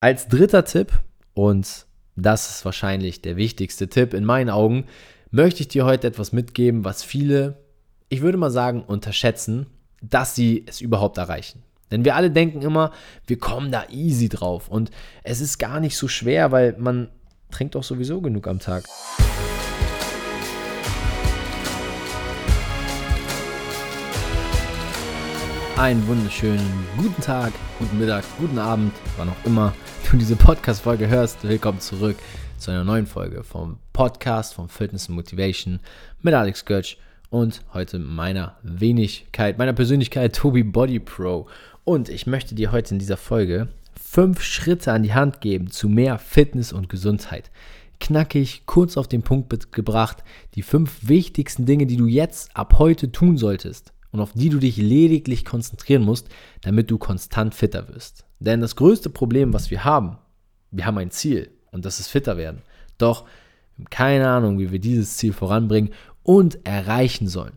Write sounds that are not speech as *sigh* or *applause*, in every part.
Als dritter Tipp, und das ist wahrscheinlich der wichtigste Tipp in meinen Augen, möchte ich dir heute etwas mitgeben, was viele, ich würde mal sagen, unterschätzen, dass sie es überhaupt erreichen. Denn wir alle denken immer, wir kommen da easy drauf. Und es ist gar nicht so schwer, weil man trinkt doch sowieso genug am Tag. Einen wunderschönen guten Tag, guten Mittag, guten Abend, wann auch immer du diese Podcast-Folge hörst. Willkommen zurück zu einer neuen Folge vom Podcast von Fitness and Motivation mit Alex Götsch und heute meiner Wenigkeit, meiner Persönlichkeit Tobi Body Pro. Und ich möchte dir heute in dieser Folge fünf Schritte an die Hand geben zu mehr Fitness und Gesundheit. Knackig, kurz auf den Punkt gebracht, die fünf wichtigsten Dinge, die du jetzt ab heute tun solltest und auf die du dich lediglich konzentrieren musst, damit du konstant fitter wirst. Denn das größte Problem, was wir haben, wir haben ein Ziel und das ist fitter werden. Doch keine Ahnung, wie wir dieses Ziel voranbringen und erreichen sollen.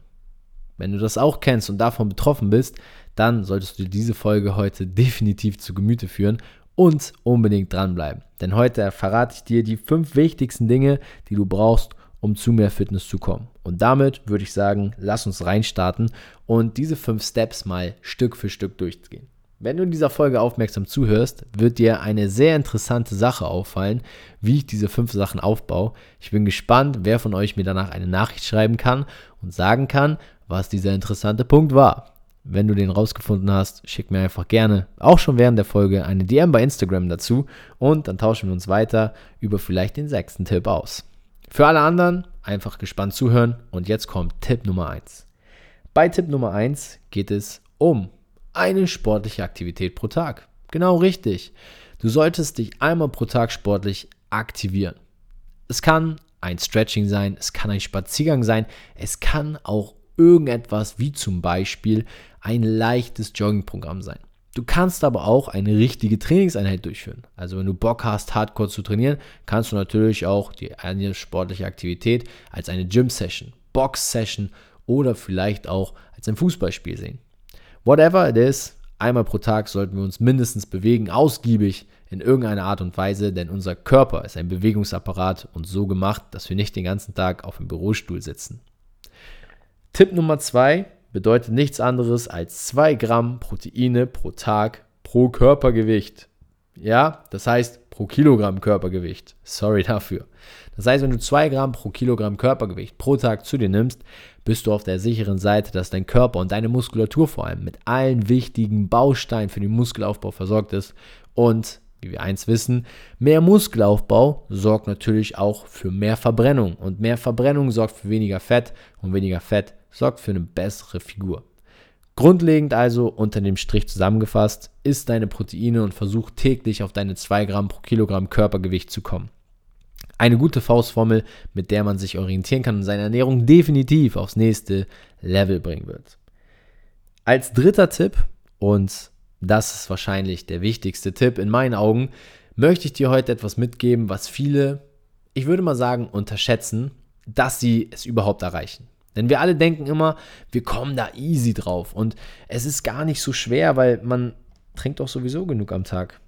Wenn du das auch kennst und davon betroffen bist, dann solltest du diese Folge heute definitiv zu Gemüte führen und unbedingt dranbleiben. Denn heute verrate ich dir die fünf wichtigsten Dinge, die du brauchst, um zu mehr Fitness zu kommen. Und damit würde ich sagen, lass uns reinstarten und diese fünf Steps mal Stück für Stück durchgehen. Wenn du in dieser Folge aufmerksam zuhörst, wird dir eine sehr interessante Sache auffallen, wie ich diese fünf Sachen aufbaue. Ich bin gespannt, wer von euch mir danach eine Nachricht schreiben kann und sagen kann, was dieser interessante Punkt war. Wenn du den rausgefunden hast, schick mir einfach gerne, auch schon während der Folge, eine DM bei Instagram dazu und dann tauschen wir uns weiter über vielleicht den sechsten Tipp aus. Für alle anderen einfach gespannt zuhören und jetzt kommt Tipp Nummer 1. Bei Tipp Nummer 1 geht es um eine sportliche Aktivität pro Tag. Genau richtig. Du solltest dich einmal pro Tag sportlich aktivieren. Es kann ein Stretching sein, es kann ein Spaziergang sein, es kann auch irgendetwas wie zum Beispiel ein leichtes Joggingprogramm sein. Du kannst aber auch eine richtige Trainingseinheit durchführen. Also wenn du Bock hast, Hardcore zu trainieren, kannst du natürlich auch die eine sportliche Aktivität als eine Gym-Session, Box-Session oder vielleicht auch als ein Fußballspiel sehen. Whatever it is, einmal pro Tag sollten wir uns mindestens bewegen, ausgiebig in irgendeiner Art und Weise, denn unser Körper ist ein Bewegungsapparat und so gemacht, dass wir nicht den ganzen Tag auf dem Bürostuhl sitzen. Tipp Nummer zwei bedeutet nichts anderes als 2 Gramm Proteine pro Tag pro Körpergewicht. Ja, das heißt pro Kilogramm Körpergewicht. Sorry dafür. Das heißt, wenn du 2 Gramm pro Kilogramm Körpergewicht pro Tag zu dir nimmst, bist du auf der sicheren Seite, dass dein Körper und deine Muskulatur vor allem mit allen wichtigen Bausteinen für den Muskelaufbau versorgt ist. Und wie wir eins wissen, mehr Muskelaufbau sorgt natürlich auch für mehr Verbrennung. Und mehr Verbrennung sorgt für weniger Fett und weniger Fett sorgt für eine bessere Figur. Grundlegend also unter dem Strich zusammengefasst, isst deine Proteine und versuch täglich auf deine 2 Gramm pro Kilogramm Körpergewicht zu kommen. Eine gute Faustformel, mit der man sich orientieren kann und seine Ernährung definitiv aufs nächste Level bringen wird. Als dritter Tipp, und das ist wahrscheinlich der wichtigste Tipp in meinen Augen, möchte ich dir heute etwas mitgeben, was viele, ich würde mal sagen, unterschätzen, dass sie es überhaupt erreichen. Denn wir alle denken immer, wir kommen da easy drauf. Und es ist gar nicht so schwer, weil man trinkt doch sowieso genug am Tag.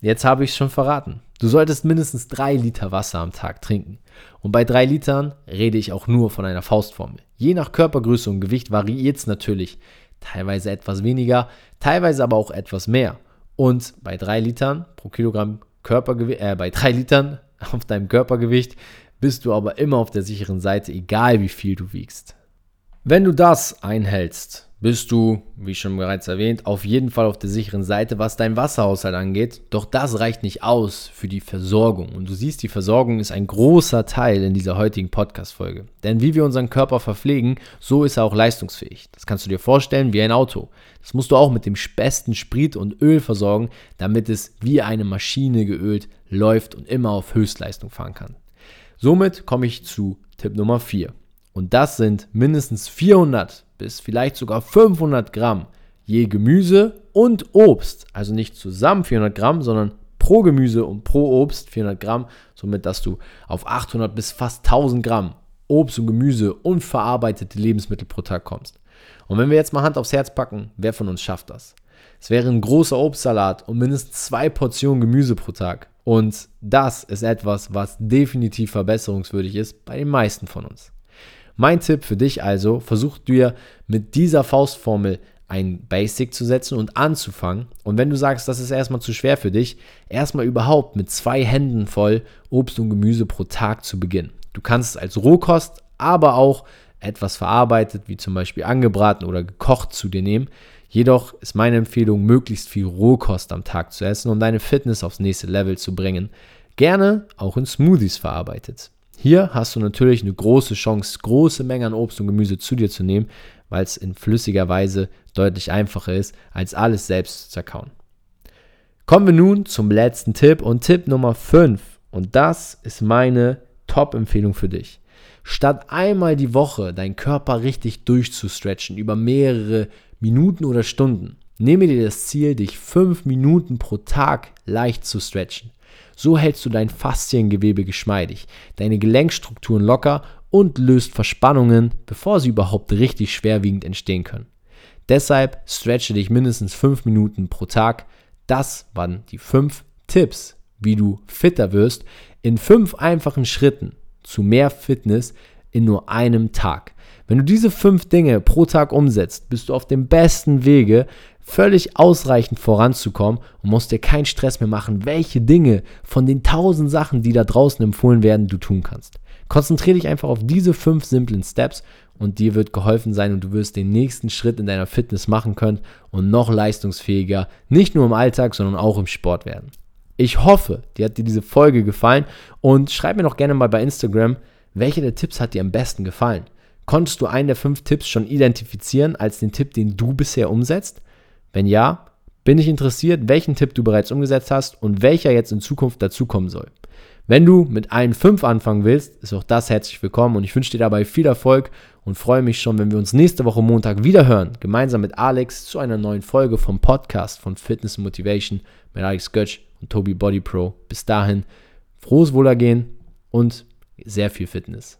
Jetzt habe ich es schon verraten. Du solltest mindestens drei Liter Wasser am Tag trinken. Und bei drei Litern rede ich auch nur von einer Faustformel. Je nach Körpergröße und Gewicht variiert es natürlich. Teilweise etwas weniger, teilweise aber auch etwas mehr. Und bei drei Litern pro Kilogramm Körpergewicht, äh, bei drei Litern *laughs* auf deinem Körpergewicht bist du aber immer auf der sicheren Seite, egal wie viel du wiegst. Wenn du das einhältst, bist du, wie schon bereits erwähnt, auf jeden Fall auf der sicheren Seite, was dein Wasserhaushalt angeht. Doch das reicht nicht aus für die Versorgung. Und du siehst, die Versorgung ist ein großer Teil in dieser heutigen Podcast-Folge. Denn wie wir unseren Körper verpflegen, so ist er auch leistungsfähig. Das kannst du dir vorstellen wie ein Auto. Das musst du auch mit dem besten Sprit und Öl versorgen, damit es wie eine Maschine geölt läuft und immer auf Höchstleistung fahren kann. Somit komme ich zu Tipp Nummer 4. Und das sind mindestens 400 bis vielleicht sogar 500 Gramm je Gemüse und Obst. Also nicht zusammen 400 Gramm, sondern pro Gemüse und pro Obst 400 Gramm. Somit, dass du auf 800 bis fast 1000 Gramm Obst und Gemüse und verarbeitete Lebensmittel pro Tag kommst. Und wenn wir jetzt mal Hand aufs Herz packen, wer von uns schafft das? Es wäre ein großer Obstsalat und mindestens zwei Portionen Gemüse pro Tag. Und das ist etwas, was definitiv verbesserungswürdig ist bei den meisten von uns. Mein Tipp für dich also, versuch dir mit dieser Faustformel ein Basic zu setzen und anzufangen. Und wenn du sagst, das ist erstmal zu schwer für dich, erstmal überhaupt mit zwei Händen voll Obst und Gemüse pro Tag zu beginnen. Du kannst es als Rohkost, aber auch etwas verarbeitet, wie zum Beispiel angebraten oder gekocht zu dir nehmen. Jedoch ist meine Empfehlung, möglichst viel Rohkost am Tag zu essen, um deine Fitness aufs nächste Level zu bringen. Gerne auch in Smoothies verarbeitet. Hier hast du natürlich eine große Chance, große Mengen an Obst und Gemüse zu dir zu nehmen, weil es in flüssiger Weise deutlich einfacher ist, als alles selbst zu zerkauen. Kommen wir nun zum letzten Tipp und Tipp Nummer 5. Und das ist meine Top-Empfehlung für dich. Statt einmal die Woche deinen Körper richtig durchzustretchen über mehrere Minuten oder Stunden, nehme dir das Ziel, dich fünf Minuten pro Tag leicht zu stretchen. So hältst du dein Fasziengewebe geschmeidig, deine Gelenkstrukturen locker und löst Verspannungen, bevor sie überhaupt richtig schwerwiegend entstehen können. Deshalb stretche dich mindestens fünf Minuten pro Tag. Das waren die fünf Tipps, wie du fitter wirst, in fünf einfachen Schritten zu mehr Fitness in nur einem Tag. Wenn du diese fünf Dinge pro Tag umsetzt, bist du auf dem besten Wege, völlig ausreichend voranzukommen und musst dir keinen Stress mehr machen, welche Dinge von den tausend Sachen, die da draußen empfohlen werden, du tun kannst. Konzentriere dich einfach auf diese fünf simplen Steps und dir wird geholfen sein und du wirst den nächsten Schritt in deiner Fitness machen können und noch leistungsfähiger, nicht nur im Alltag, sondern auch im Sport werden. Ich hoffe, dir hat dir diese Folge gefallen und schreib mir doch gerne mal bei Instagram, welche der Tipps hat dir am besten gefallen. Konntest du einen der fünf Tipps schon identifizieren als den Tipp, den du bisher umsetzt? Wenn ja, bin ich interessiert, welchen Tipp du bereits umgesetzt hast und welcher jetzt in Zukunft dazukommen soll. Wenn du mit allen fünf anfangen willst, ist auch das herzlich willkommen und ich wünsche dir dabei viel Erfolg und freue mich schon, wenn wir uns nächste Woche Montag wieder hören, gemeinsam mit Alex zu einer neuen Folge vom Podcast von Fitness Motivation mit Alex Götsch und Tobi Body Pro. Bis dahin, frohes Wohlergehen und sehr viel Fitness.